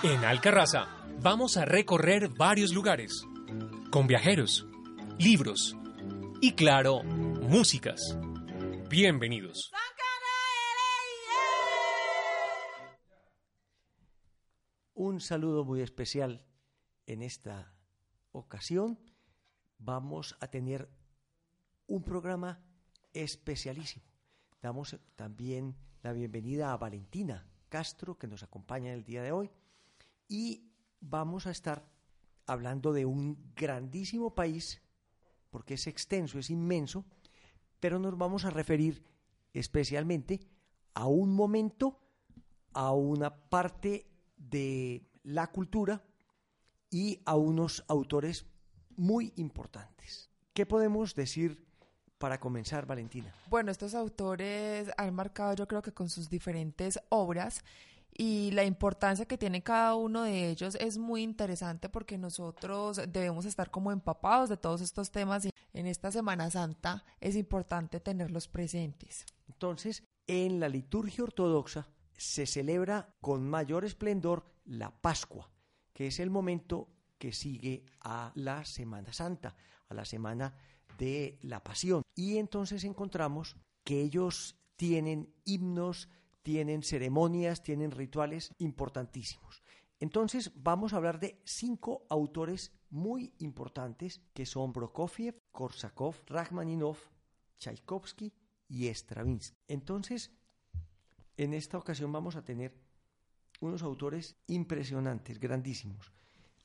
En Alcarraza vamos a recorrer varios lugares, con viajeros, libros y claro, músicas. Bienvenidos. Un saludo muy especial en esta ocasión. Vamos a tener un programa especialísimo. Damos también la bienvenida a Valentina Castro, que nos acompaña el día de hoy, y vamos a estar hablando de un grandísimo país, porque es extenso, es inmenso, pero nos vamos a referir especialmente a un momento, a una parte de la cultura y a unos autores muy importantes. ¿Qué podemos decir para comenzar, Valentina? Bueno, estos autores han marcado yo creo que con sus diferentes obras y la importancia que tiene cada uno de ellos es muy interesante porque nosotros debemos estar como empapados de todos estos temas y en esta Semana Santa es importante tenerlos presentes. Entonces, en la liturgia ortodoxa se celebra con mayor esplendor la Pascua, que es el momento que sigue a la Semana Santa, a la Semana de la Pasión. Y entonces encontramos que ellos tienen himnos, tienen ceremonias, tienen rituales importantísimos. Entonces vamos a hablar de cinco autores muy importantes que son Prokofiev, Korsakov, Rachmaninov, Tchaikovsky y Stravinsky. Entonces, en esta ocasión vamos a tener unos autores impresionantes, grandísimos.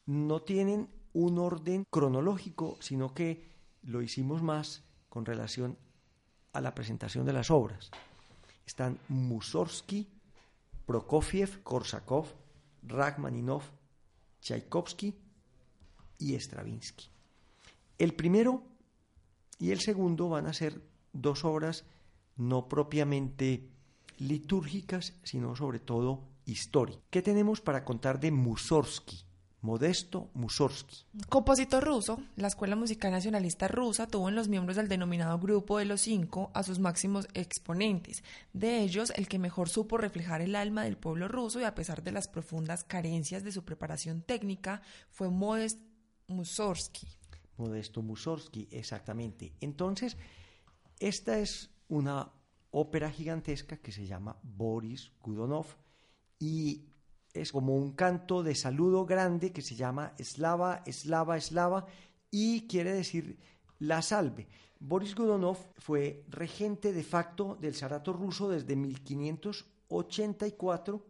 No tienen un orden cronológico, sino que lo hicimos más con relación a la presentación de las obras. Están Mussorgsky, Prokofiev, Korsakov, Rachmaninov, Tchaikovsky y Stravinsky. El primero y el segundo van a ser dos obras no propiamente litúrgicas, sino sobre todo históricas. ¿Qué tenemos para contar de Mussorgsky? Modesto Mussorgsky. Compositor ruso, la Escuela Musical Nacionalista Rusa tuvo en los miembros del denominado Grupo de los Cinco a sus máximos exponentes. De ellos, el que mejor supo reflejar el alma del pueblo ruso y a pesar de las profundas carencias de su preparación técnica, fue Modest Mussorgsky. Modesto Mussorgsky, exactamente. Entonces, esta es una ópera gigantesca que se llama Boris Godunov y es como un canto de saludo grande que se llama Slava, Slava, Slava y quiere decir la salve. Boris Godunov fue regente de facto del Zarato ruso desde 1584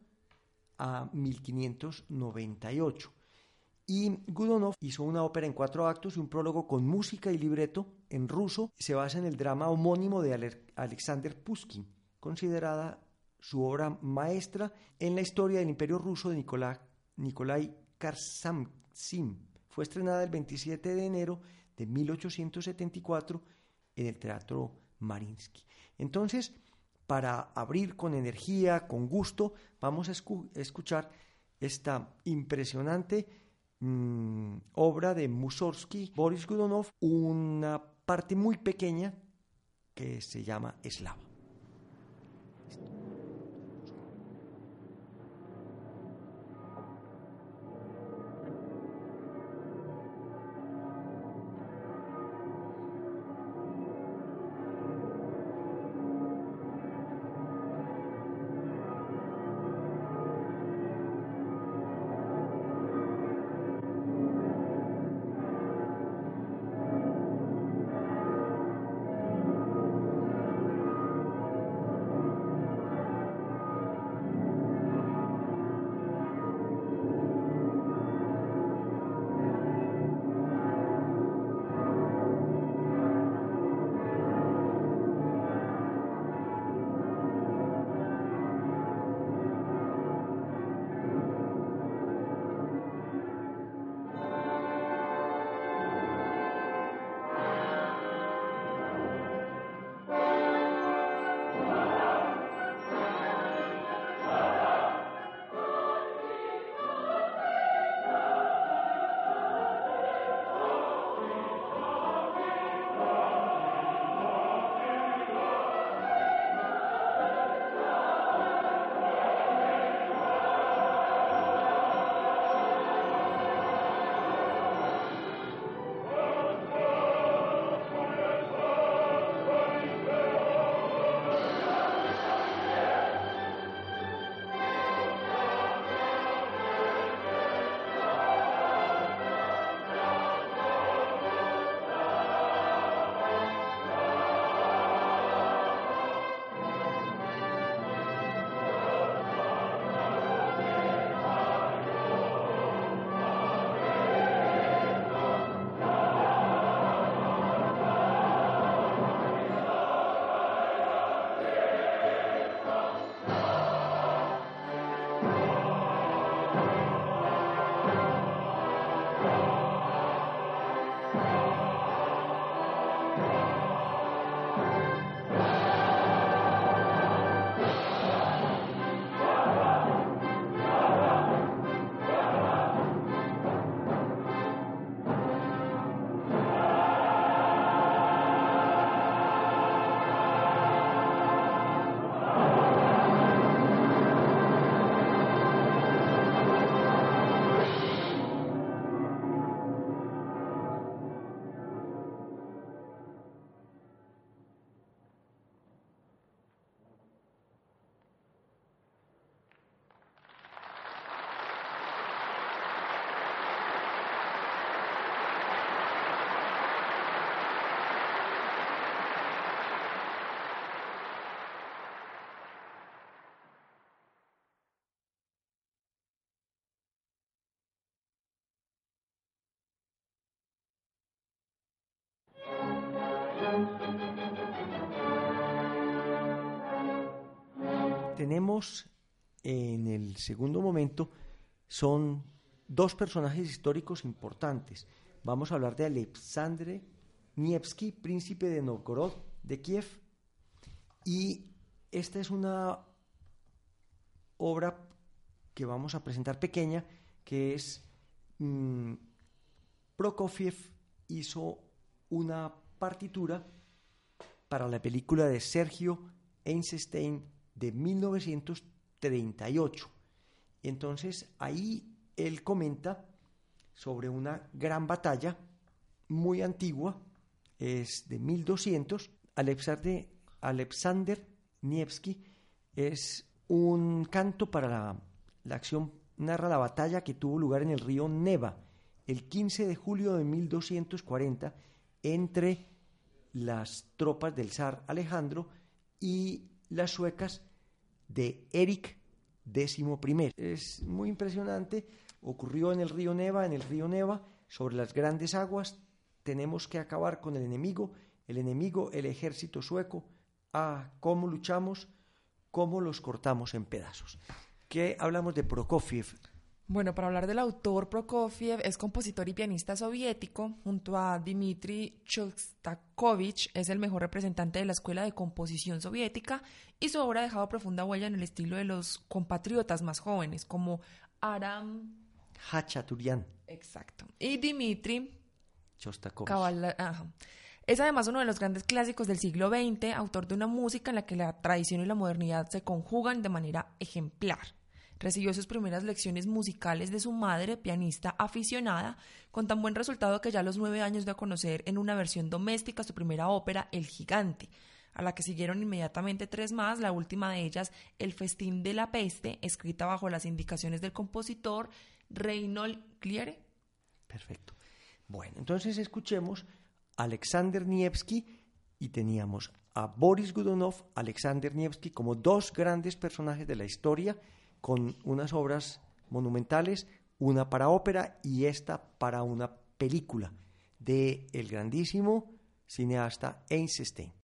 a 1598. Y Godunov hizo una ópera en cuatro actos y un prólogo con música y libreto en ruso. Se basa en el drama homónimo de Alexander Pushkin, considerada su obra maestra en la historia del Imperio Ruso de Nicolai, Nikolai. Fue estrenada el 27 de enero de 1874 en el Teatro Marinsky. Entonces, para abrir con energía, con gusto, vamos a escuchar esta impresionante mm, obra de Mussorgsky, Boris Godunov, una parte muy pequeña que se llama Eslava. Tenemos en el segundo momento son dos personajes históricos importantes. Vamos a hablar de Alexandre Nievsky, príncipe de Novgorod de Kiev, y esta es una obra que vamos a presentar pequeña, que es mm, Prokofiev hizo una partitura para la película de Sergio Einstein de 1938. Entonces ahí él comenta sobre una gran batalla muy antigua, es de 1200. Alexander, Alexander Nievsky es un canto para la, la acción, narra la batalla que tuvo lugar en el río Neva el 15 de julio de 1240 entre las tropas del zar Alejandro y las suecas de Eric XI. Es muy impresionante, ocurrió en el río Neva, en el río Neva, sobre las grandes aguas, tenemos que acabar con el enemigo, el enemigo, el ejército sueco, ah, cómo luchamos, cómo los cortamos en pedazos. ¿Qué hablamos de Prokofiev? Bueno, para hablar del autor, Prokofiev es compositor y pianista soviético. Junto a Dmitri Shostakovich es el mejor representante de la escuela de composición soviética y su obra ha dejado profunda huella en el estilo de los compatriotas más jóvenes, como Aram Hachaturian. Exacto. Y Dmitri Shostakovich. Es además uno de los grandes clásicos del siglo XX, autor de una música en la que la tradición y la modernidad se conjugan de manera ejemplar. Recibió sus primeras lecciones musicales de su madre, pianista aficionada, con tan buen resultado que ya a los nueve años dio a conocer en una versión doméstica su primera ópera, El Gigante, a la que siguieron inmediatamente tres más, la última de ellas, El Festín de la Peste, escrita bajo las indicaciones del compositor Reynold Gliere. Perfecto. Bueno, entonces escuchemos Alexander Nievsky y teníamos a Boris Godunov, Alexander Nievsky como dos grandes personajes de la historia con unas obras monumentales, una para ópera y esta para una película de el grandísimo cineasta Einstein.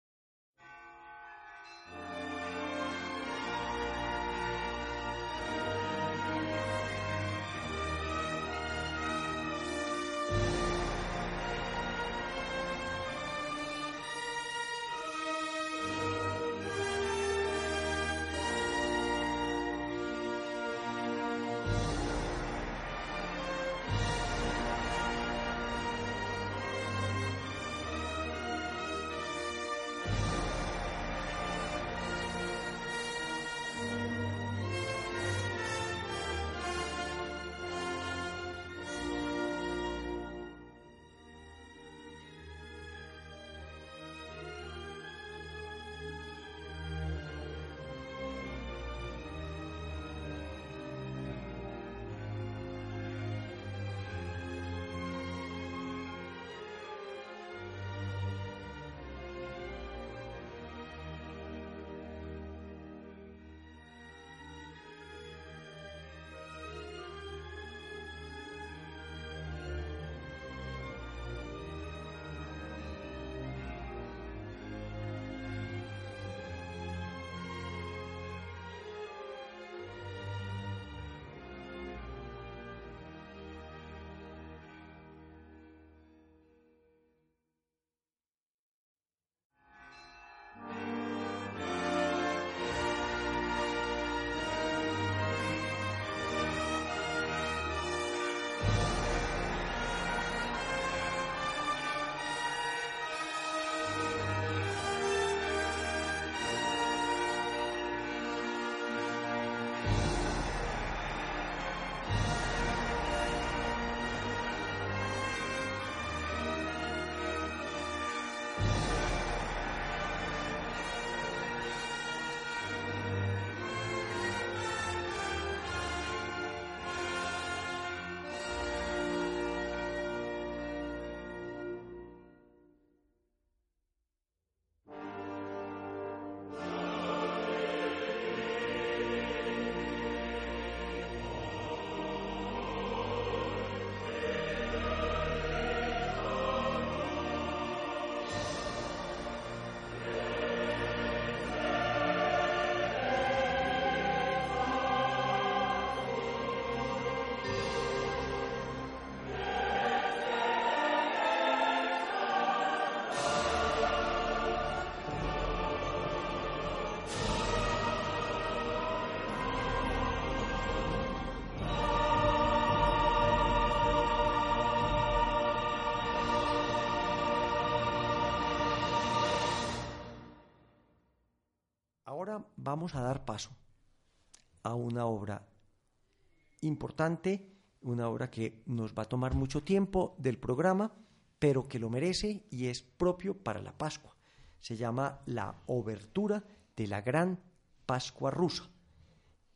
Vamos a dar paso a una obra importante, una obra que nos va a tomar mucho tiempo del programa, pero que lo merece y es propio para la Pascua. Se llama la Obertura de la Gran Pascua Rusa.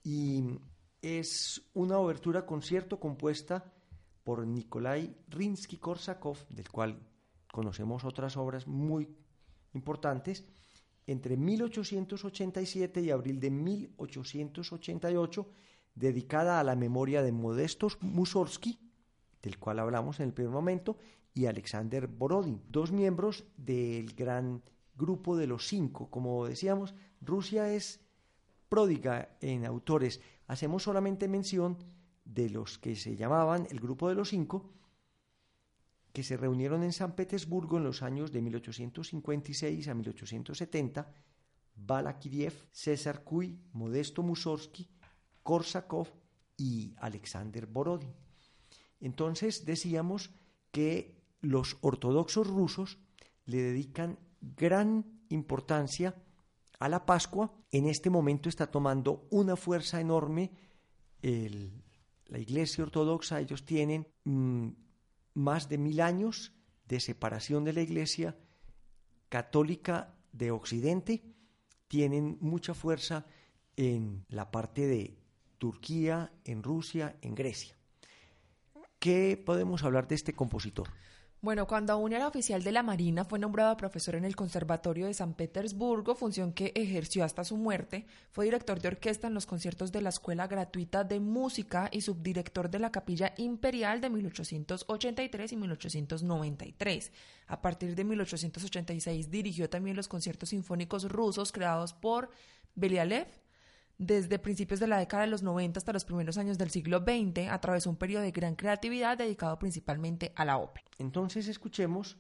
Y es una obertura concierto compuesta por Nikolai Rinsky-Korsakov, del cual conocemos otras obras muy importantes, entre 1887 y abril de 1888, dedicada a la memoria de Modesto Mussorgsky, del cual hablamos en el primer momento, y Alexander Borodin, dos miembros del gran grupo de los cinco. Como decíamos, Rusia es pródiga en autores. Hacemos solamente mención de los que se llamaban el grupo de los cinco, que se reunieron en San Petersburgo en los años de 1856 a 1870, Balakiriev, César Kuy, Modesto Mussorgsky, Korsakov y Alexander Borodin. Entonces decíamos que los ortodoxos rusos le dedican gran importancia a la Pascua. En este momento está tomando una fuerza enorme la Iglesia Ortodoxa. Ellos tienen mm, más de mil años de separación de la Iglesia católica de Occidente. Tienen mucha fuerza en la parte de Turquía, en Rusia, en Grecia. ¿Qué podemos hablar de este compositor? Bueno, cuando aún era oficial de la Marina, fue nombrado profesor en el Conservatorio de San Petersburgo, función que ejerció hasta su muerte. Fue director de orquesta en los conciertos de la Escuela Gratuita de Música y subdirector de la Capilla Imperial de 1883 y 1893. A partir de 1886 dirigió también los conciertos sinfónicos rusos creados por Belialev, desde principios de la década de los 90 hasta los primeros años del siglo XX, atravesó un periodo de gran creatividad dedicado principalmente a la ópera. Entonces escuchemos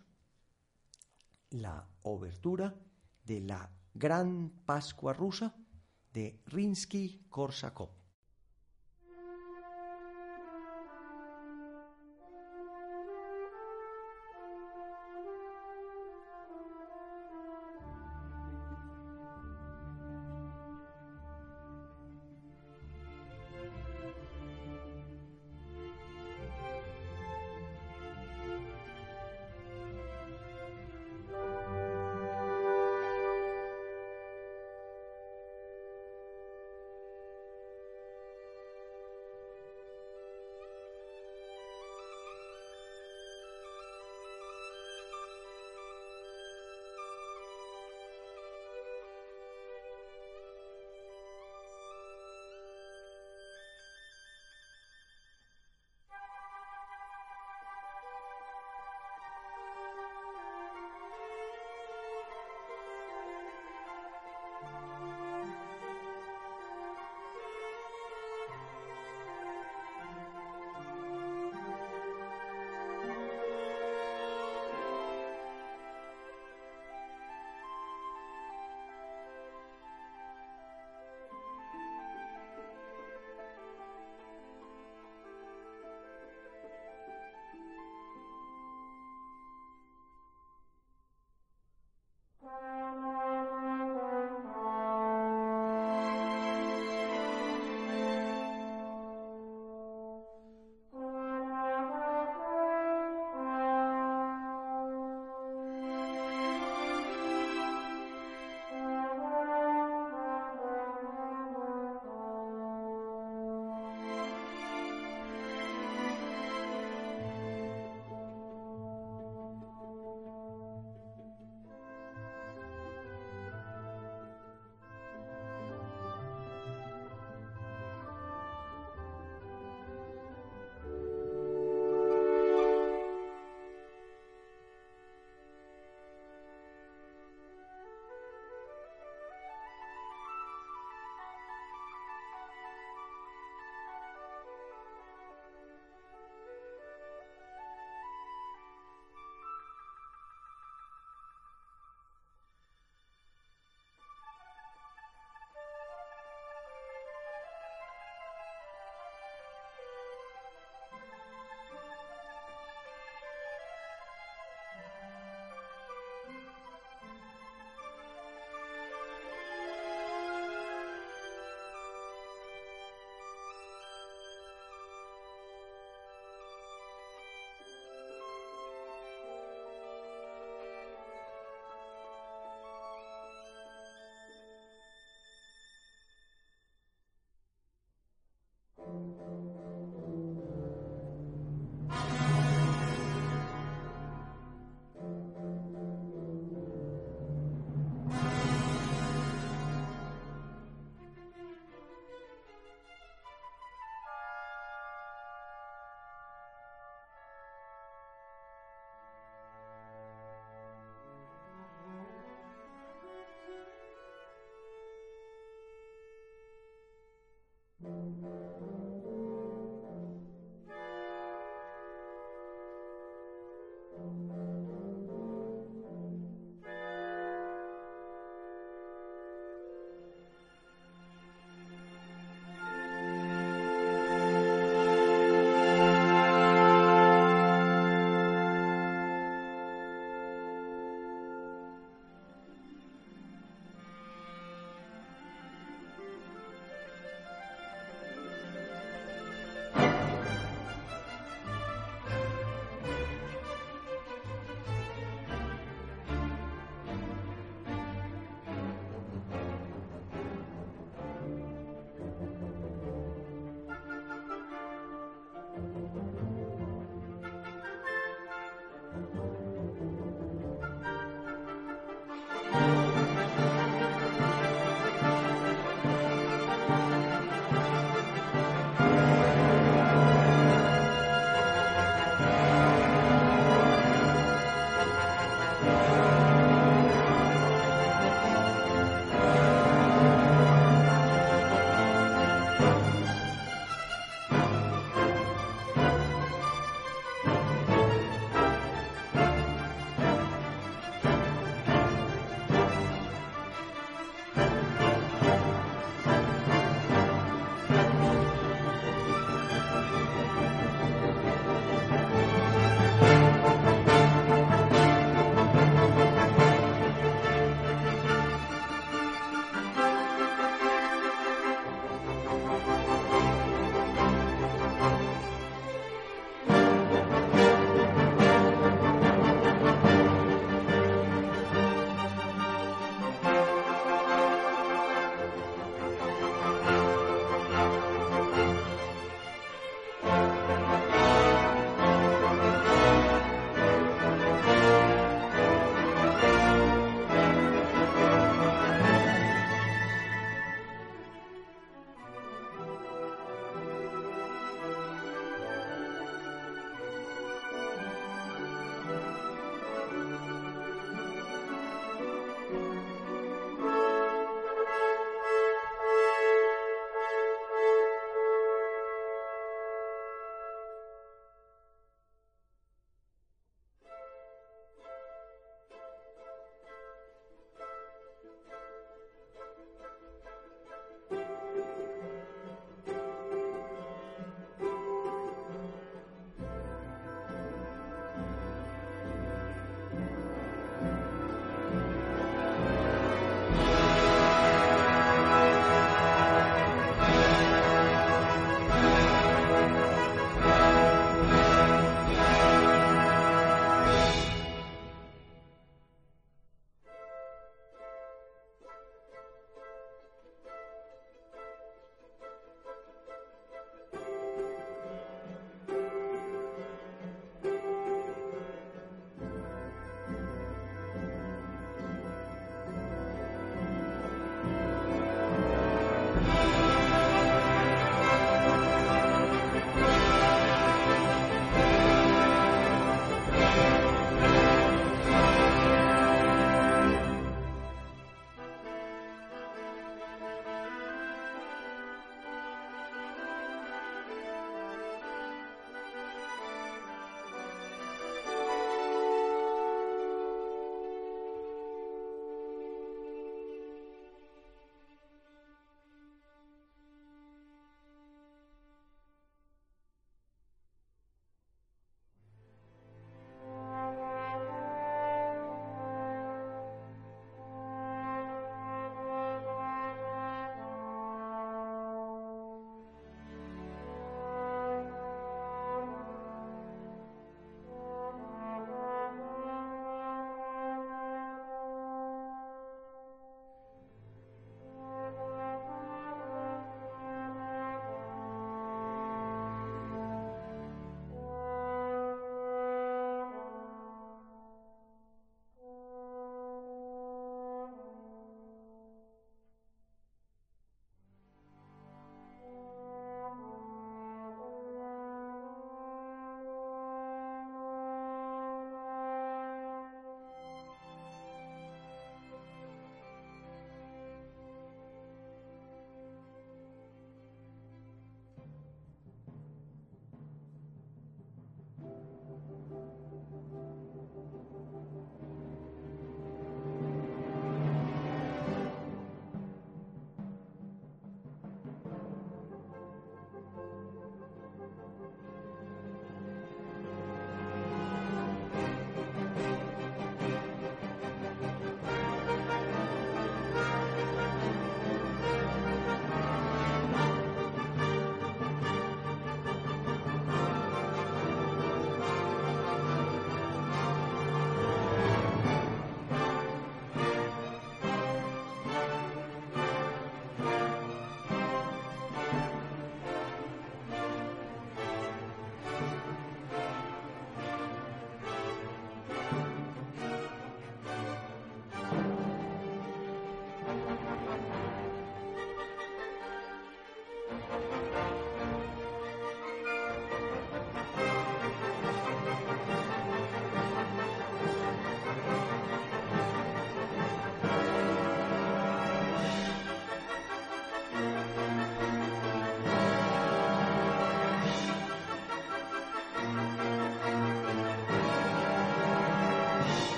la obertura de la Gran Pascua Rusa de Rinsky-Korsakov.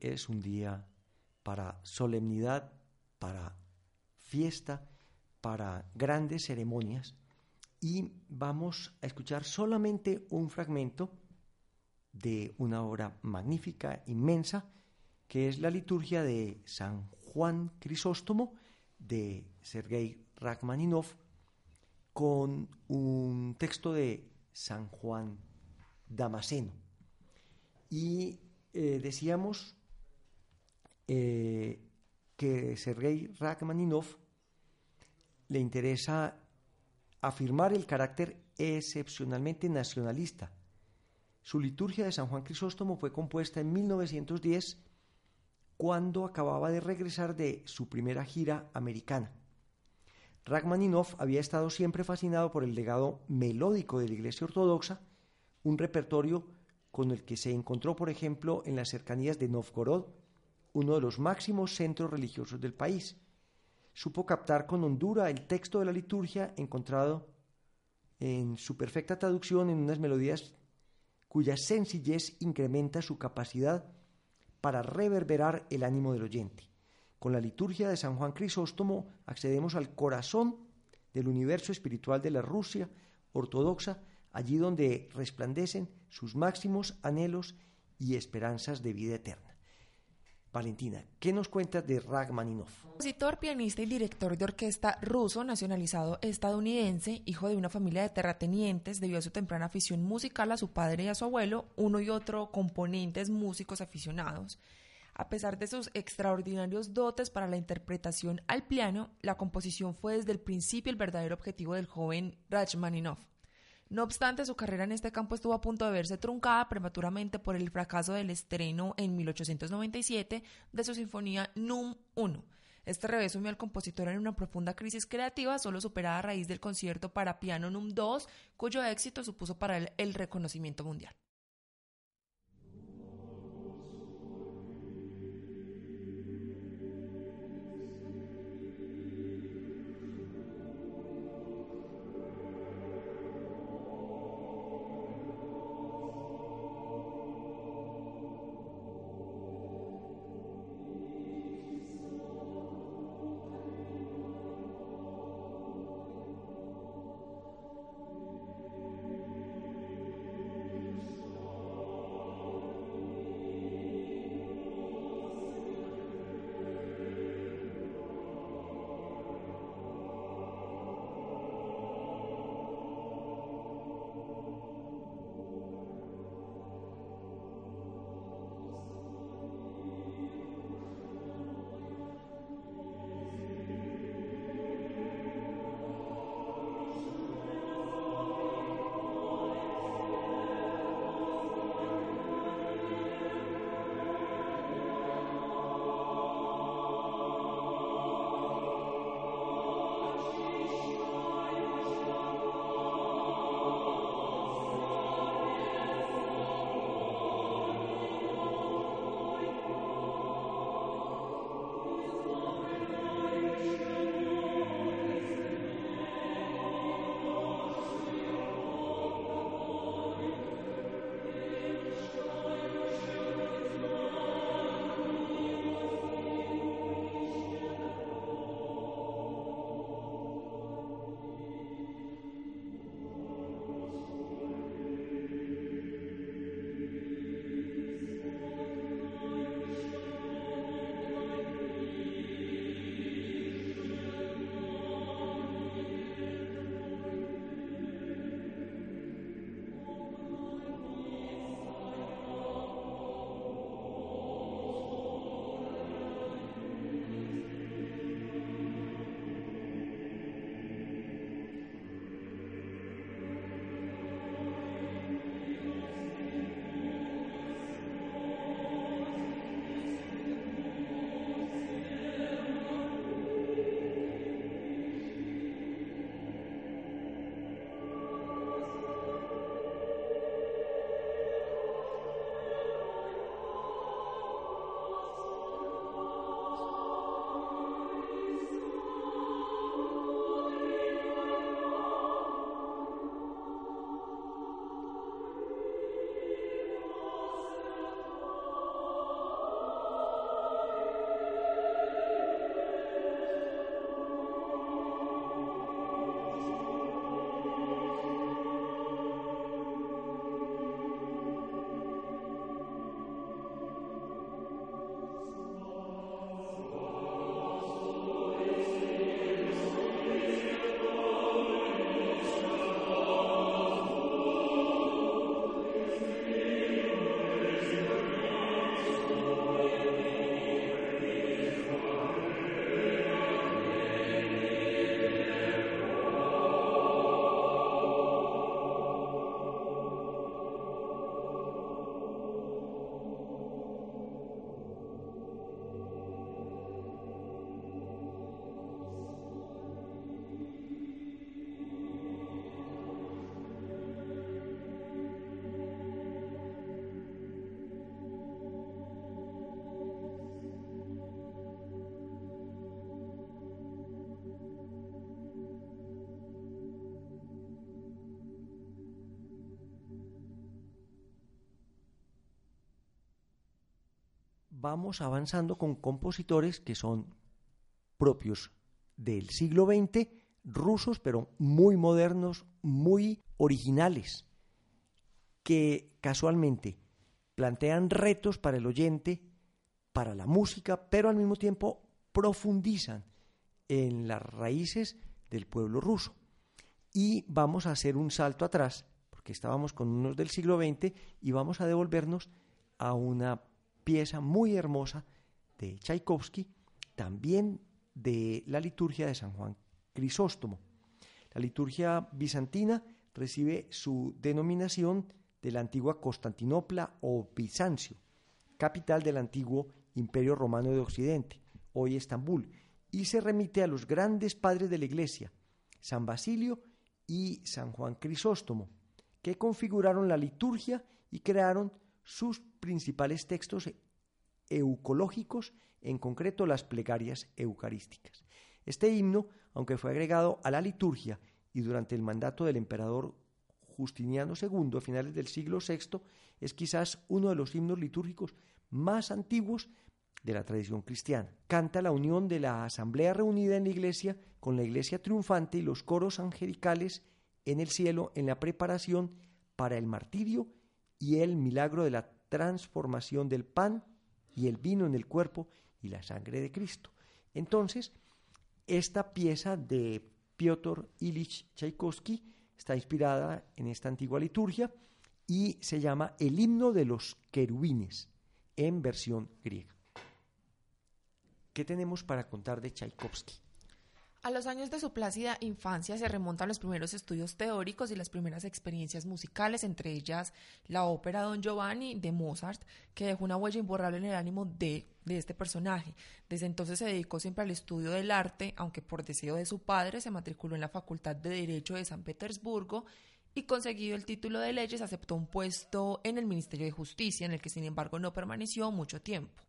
es un día para solemnidad, para fiesta, para grandes ceremonias y vamos a escuchar solamente un fragmento de una obra magnífica, inmensa, que es la liturgia de San Juan Crisóstomo de Sergei Rachmaninov con un texto de San Juan Damasceno. Y eh, decíamos eh, que Sergei Rachmaninov le interesa afirmar el carácter excepcionalmente nacionalista. Su liturgia de San Juan Crisóstomo fue compuesta en 1910 cuando acababa de regresar de su primera gira americana. Rachmaninoff había estado siempre fascinado por el legado melódico de la Iglesia Ortodoxa, un repertorio con el que se encontró, por ejemplo, en las cercanías de Novgorod, uno de los máximos centros religiosos del país. Supo captar con hondura el texto de la liturgia encontrado en su perfecta traducción en unas melodías cuya sencillez incrementa su capacidad para reverberar el ánimo del oyente. Con la liturgia de San Juan Crisóstomo accedemos al corazón del universo espiritual de la Rusia ortodoxa, allí donde resplandecen sus máximos anhelos y esperanzas de vida eterna. Valentina, ¿qué nos cuentas de Rachmaninoff? Compositor, pianista y director de orquesta ruso nacionalizado estadounidense, hijo de una familia de terratenientes, debido a su temprana afición musical a su padre y a su abuelo, uno y otro componentes músicos aficionados. A pesar de sus extraordinarios dotes para la interpretación al piano, la composición fue desde el principio el verdadero objetivo del joven Rachmaninoff. No obstante, su carrera en este campo estuvo a punto de verse truncada prematuramente por el fracaso del estreno en 1897 de su sinfonía Num 1. Este revés sumió al compositor en una profunda crisis creativa, solo superada a raíz del concierto para piano Num 2, cuyo éxito supuso para él el reconocimiento mundial. Vamos avanzando con compositores que son propios del siglo XX, rusos, pero muy modernos, muy originales, que casualmente plantean retos para el oyente, para la música, pero al mismo tiempo profundizan en las raíces del pueblo ruso. Y vamos a hacer un salto atrás, porque estábamos con unos del siglo XX, y vamos a devolvernos a una pieza muy hermosa de Tchaikovsky, también de la liturgia de San Juan Crisóstomo. La liturgia bizantina recibe su denominación de la antigua Constantinopla o Bizancio, capital del antiguo Imperio Romano de Occidente, hoy Estambul, y se remite a los grandes padres de la Iglesia, San Basilio y San Juan Crisóstomo, que configuraron la liturgia y crearon sus principales textos eucológicos, en concreto las plegarias eucarísticas. Este himno, aunque fue agregado a la liturgia y durante el mandato del emperador Justiniano II a finales del siglo VI, es quizás uno de los himnos litúrgicos más antiguos de la tradición cristiana. Canta la unión de la asamblea reunida en la iglesia con la iglesia triunfante y los coros angelicales en el cielo en la preparación para el martirio y el milagro de la transformación del pan y el vino en el cuerpo y la sangre de Cristo. Entonces, esta pieza de Piotr Ilich Tchaikovsky está inspirada en esta antigua liturgia y se llama El himno de los querubines en versión griega. ¿Qué tenemos para contar de Tchaikovsky? A los años de su plácida infancia se remontan los primeros estudios teóricos y las primeras experiencias musicales, entre ellas la ópera Don Giovanni de Mozart, que dejó una huella imborrable en el ánimo de, de este personaje. Desde entonces se dedicó siempre al estudio del arte, aunque por deseo de su padre se matriculó en la Facultad de Derecho de San Petersburgo y conseguido el título de leyes aceptó un puesto en el Ministerio de Justicia, en el que sin embargo no permaneció mucho tiempo.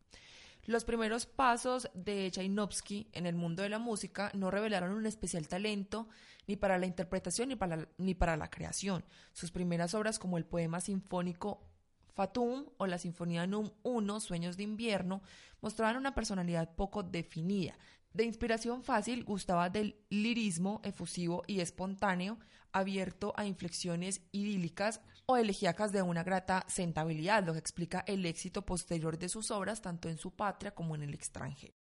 Los primeros pasos de Tchaikovsky en el mundo de la música no revelaron un especial talento ni para la interpretación ni para la, ni para la creación. Sus primeras obras como el poema sinfónico Fatum o la Sinfonía Num 1, Sueños de Invierno, mostraban una personalidad poco definida. De inspiración fácil, gustaba del lirismo efusivo y espontáneo, abierto a inflexiones idílicas o elegíacas de una grata sentabilidad, lo que explica el éxito posterior de sus obras tanto en su patria como en el extranjero.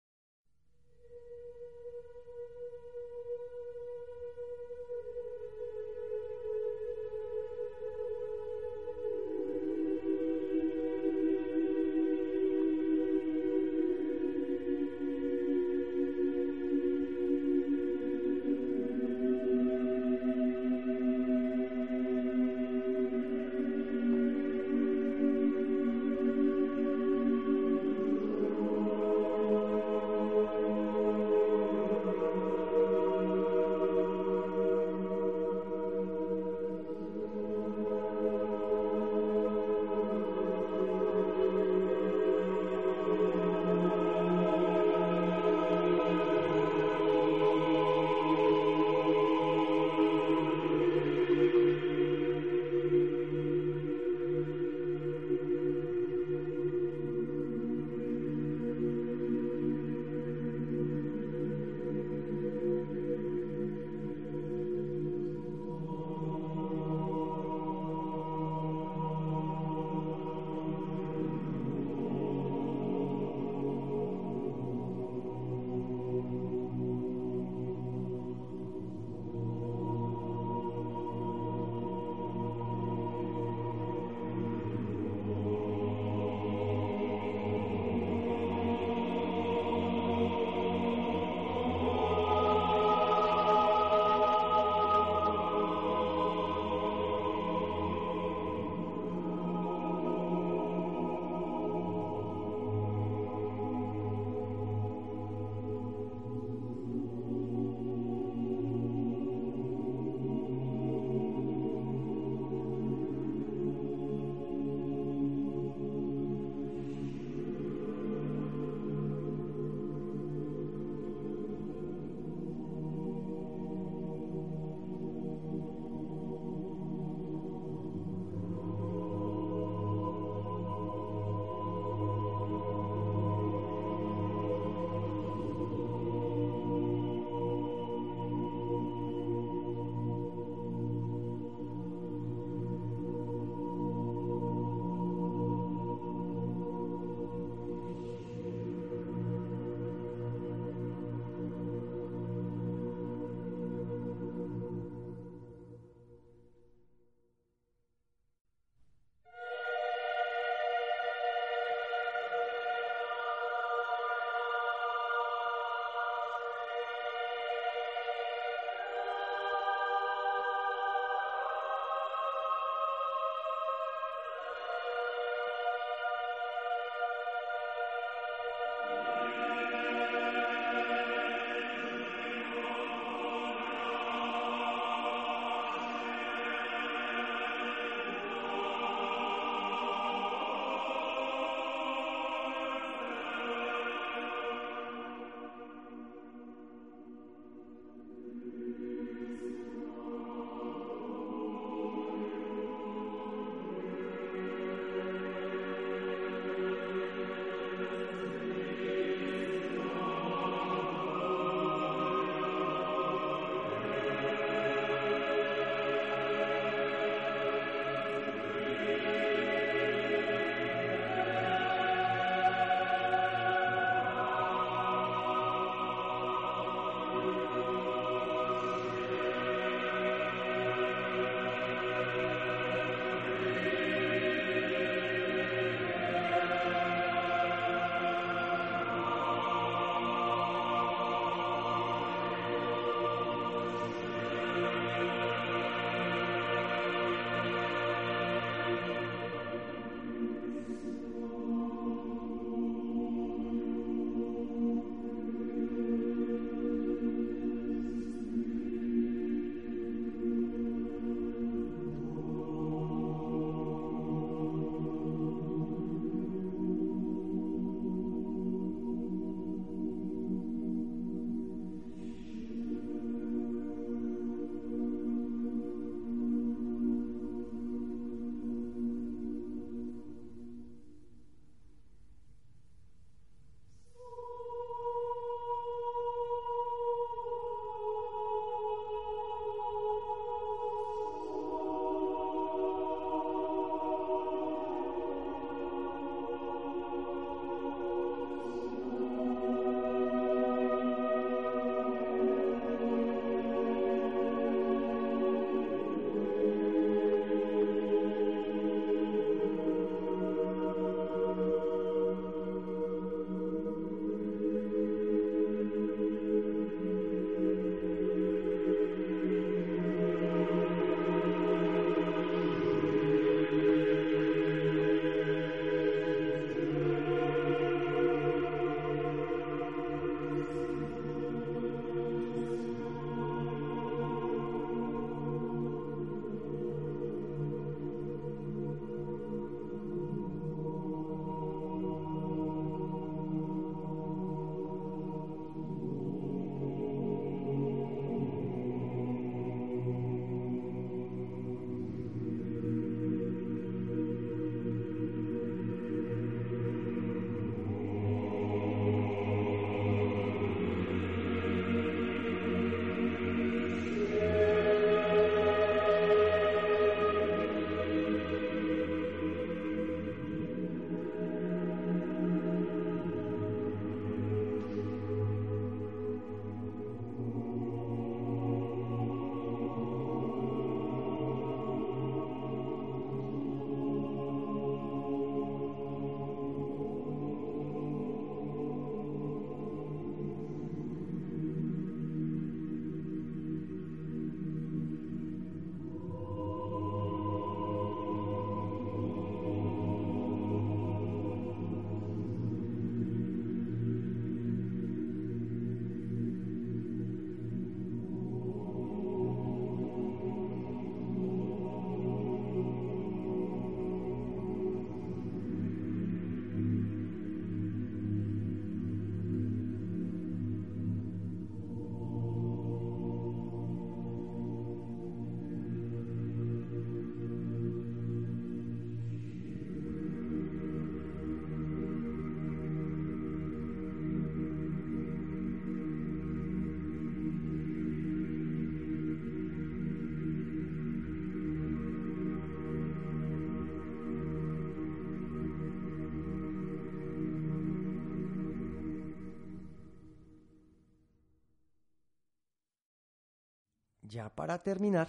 Ya para terminar,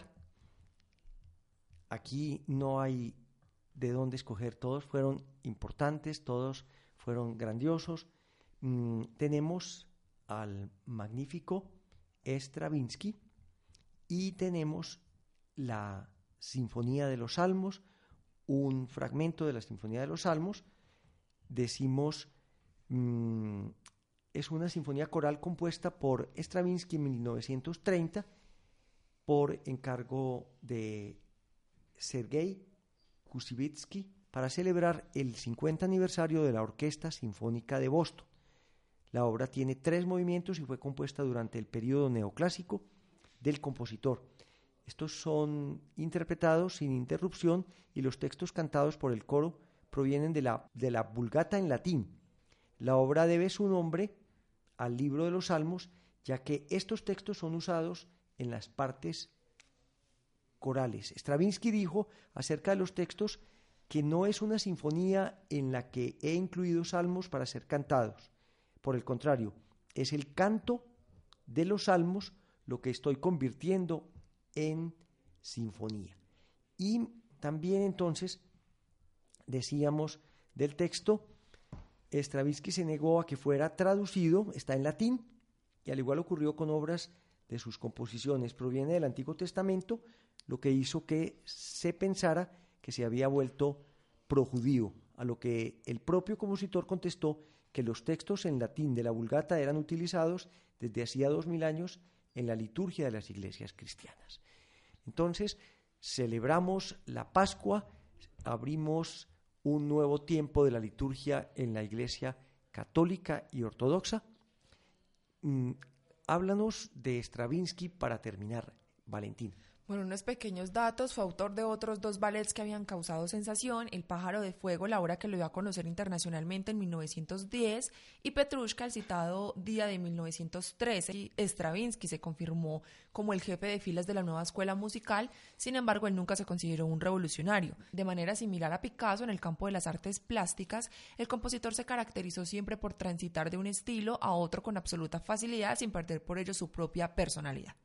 aquí no hay de dónde escoger, todos fueron importantes, todos fueron grandiosos. Mm, tenemos al magnífico Stravinsky y tenemos la Sinfonía de los Salmos, un fragmento de la Sinfonía de los Salmos, decimos, mm, es una sinfonía coral compuesta por Stravinsky en 1930 por encargo de Sergei Kusivitsky para celebrar el 50 aniversario de la Orquesta Sinfónica de Boston. La obra tiene tres movimientos y fue compuesta durante el periodo neoclásico del compositor. Estos son interpretados sin interrupción y los textos cantados por el coro provienen de la, de la Vulgata en latín. La obra debe su nombre al libro de los Salmos, ya que estos textos son usados en las partes corales. Stravinsky dijo acerca de los textos que no es una sinfonía en la que he incluido salmos para ser cantados. Por el contrario, es el canto de los salmos lo que estoy convirtiendo en sinfonía. Y también entonces decíamos del texto, Stravinsky se negó a que fuera traducido, está en latín, y al igual ocurrió con obras de sus composiciones, proviene del Antiguo Testamento, lo que hizo que se pensara que se había vuelto projudío, a lo que el propio compositor contestó que los textos en latín de la Vulgata eran utilizados desde hacía dos mil años en la liturgia de las iglesias cristianas. Entonces, celebramos la Pascua, abrimos un nuevo tiempo de la liturgia en la iglesia católica y ortodoxa. Háblanos de Stravinsky para terminar, Valentín. Bueno, unos pequeños datos. Fue autor de otros dos ballets que habían causado sensación: El pájaro de fuego, la obra que lo dio a conocer internacionalmente en 1910, y Petrushka, el citado día de 1913. Stravinsky se confirmó como el jefe de filas de la nueva escuela musical, sin embargo, él nunca se consideró un revolucionario. De manera similar a Picasso en el campo de las artes plásticas, el compositor se caracterizó siempre por transitar de un estilo a otro con absoluta facilidad, sin perder por ello su propia personalidad.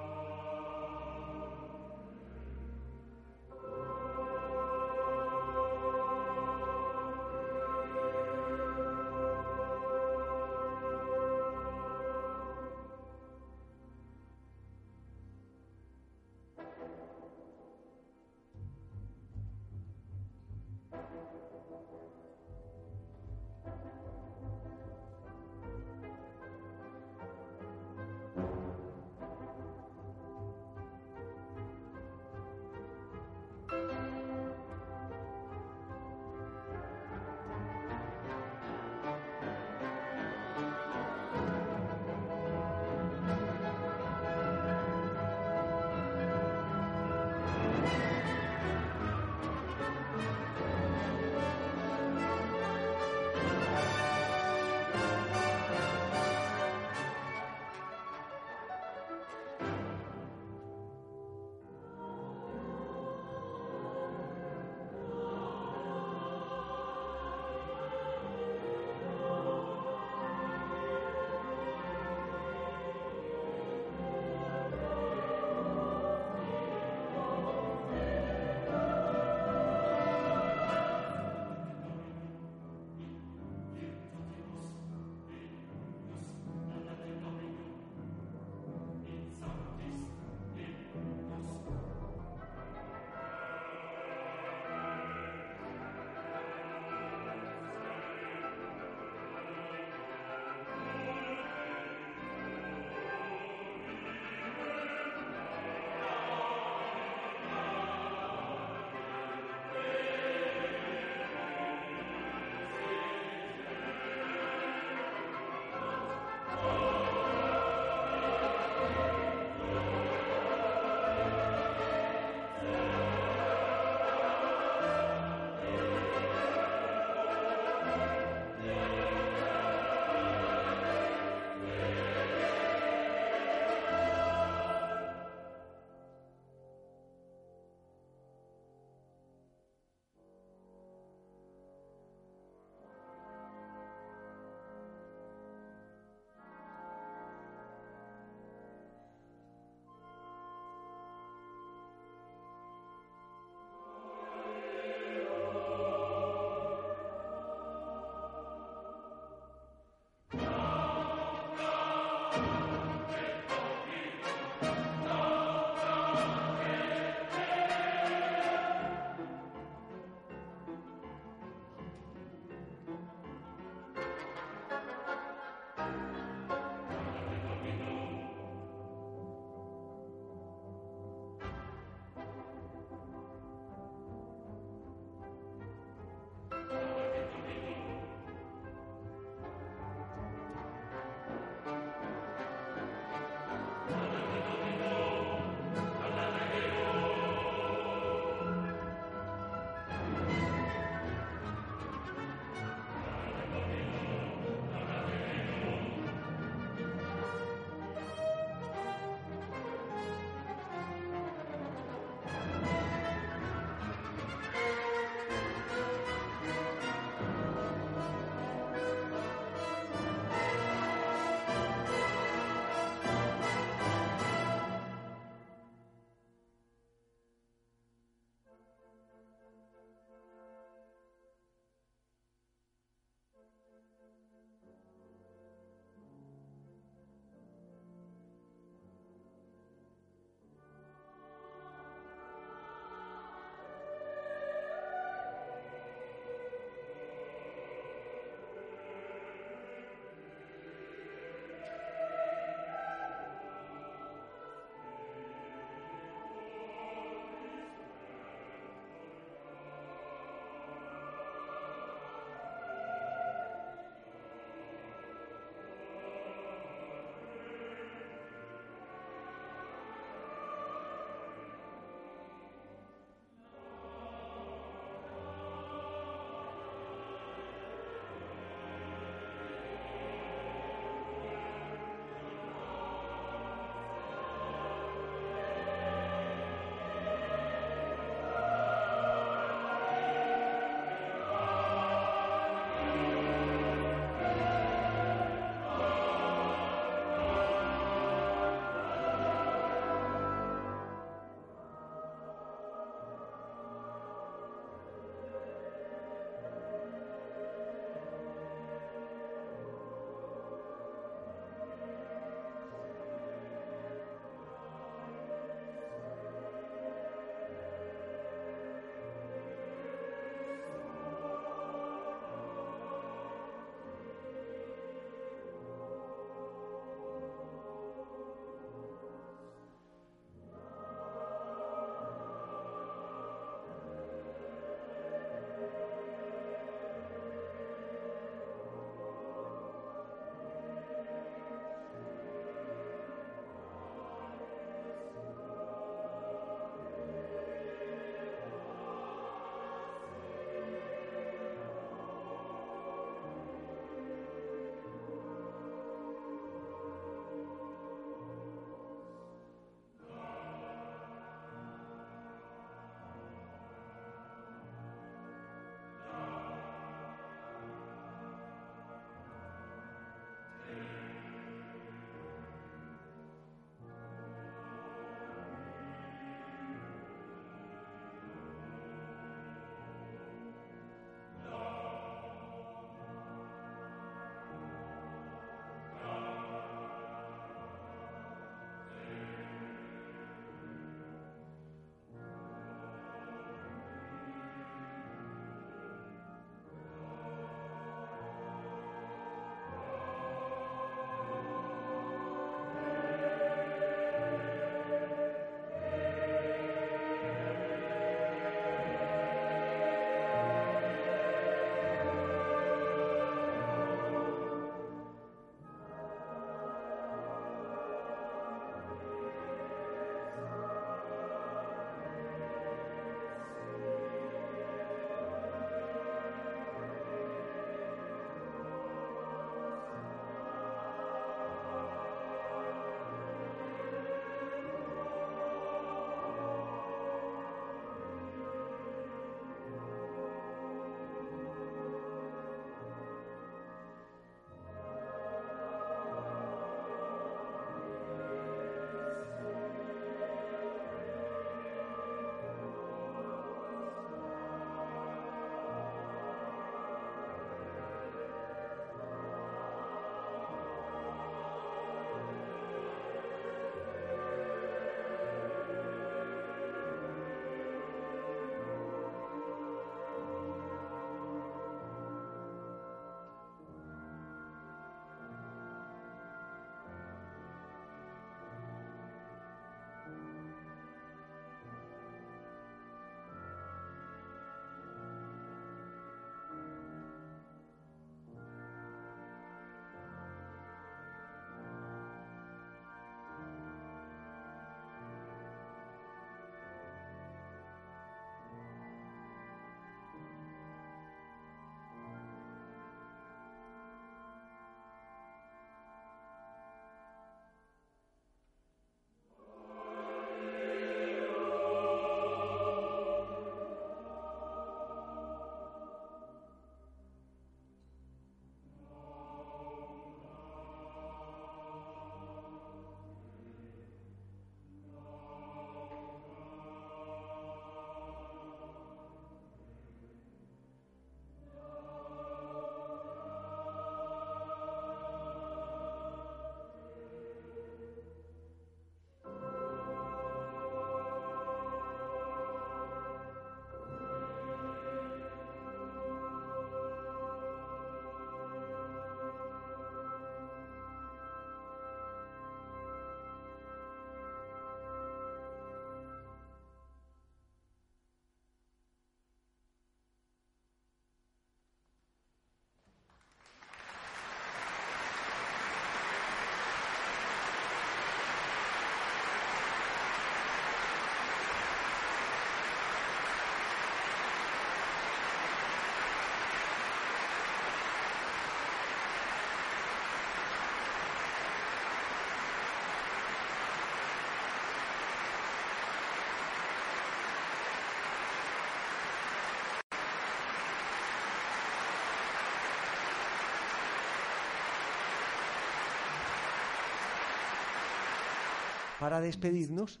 Para despedirnos,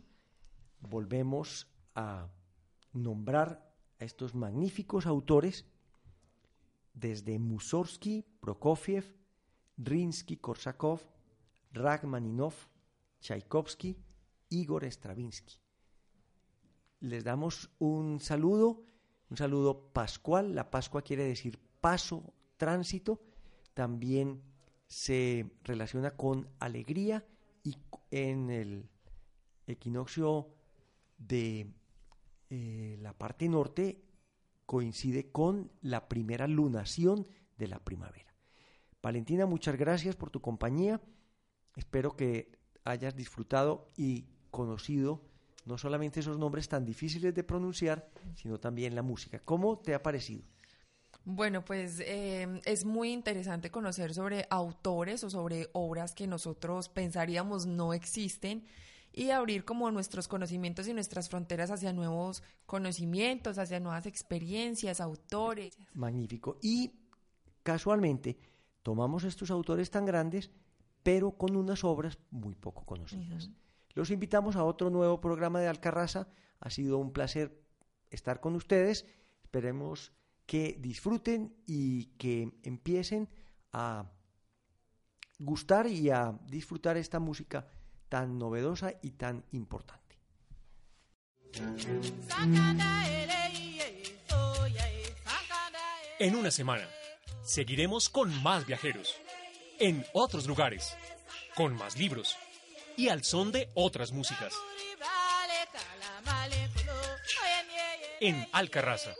volvemos a nombrar a estos magníficos autores desde Mussorgsky, Prokofiev, Rinsky-Korsakov, Rachmaninov, Tchaikovsky, Igor Stravinsky. Les damos un saludo, un saludo pascual. La Pascua quiere decir paso, tránsito. También se relaciona con alegría en el equinoccio de eh, la parte norte coincide con la primera lunación de la primavera. Valentina, muchas gracias por tu compañía. Espero que hayas disfrutado y conocido no solamente esos nombres tan difíciles de pronunciar, sino también la música. ¿Cómo te ha parecido? Bueno, pues eh, es muy interesante conocer sobre autores o sobre obras que nosotros pensaríamos no existen y abrir como nuestros conocimientos y nuestras fronteras hacia nuevos conocimientos, hacia nuevas experiencias, autores. Magnífico. Y casualmente tomamos estos autores tan grandes, pero con unas obras muy poco conocidas. Los invitamos a otro nuevo programa de Alcarraza. Ha sido un placer estar con ustedes. Esperemos que disfruten y que empiecen a gustar y a disfrutar esta música tan novedosa y tan importante. En una semana seguiremos con más viajeros, en otros lugares, con más libros y al son de otras músicas. En Alcarraza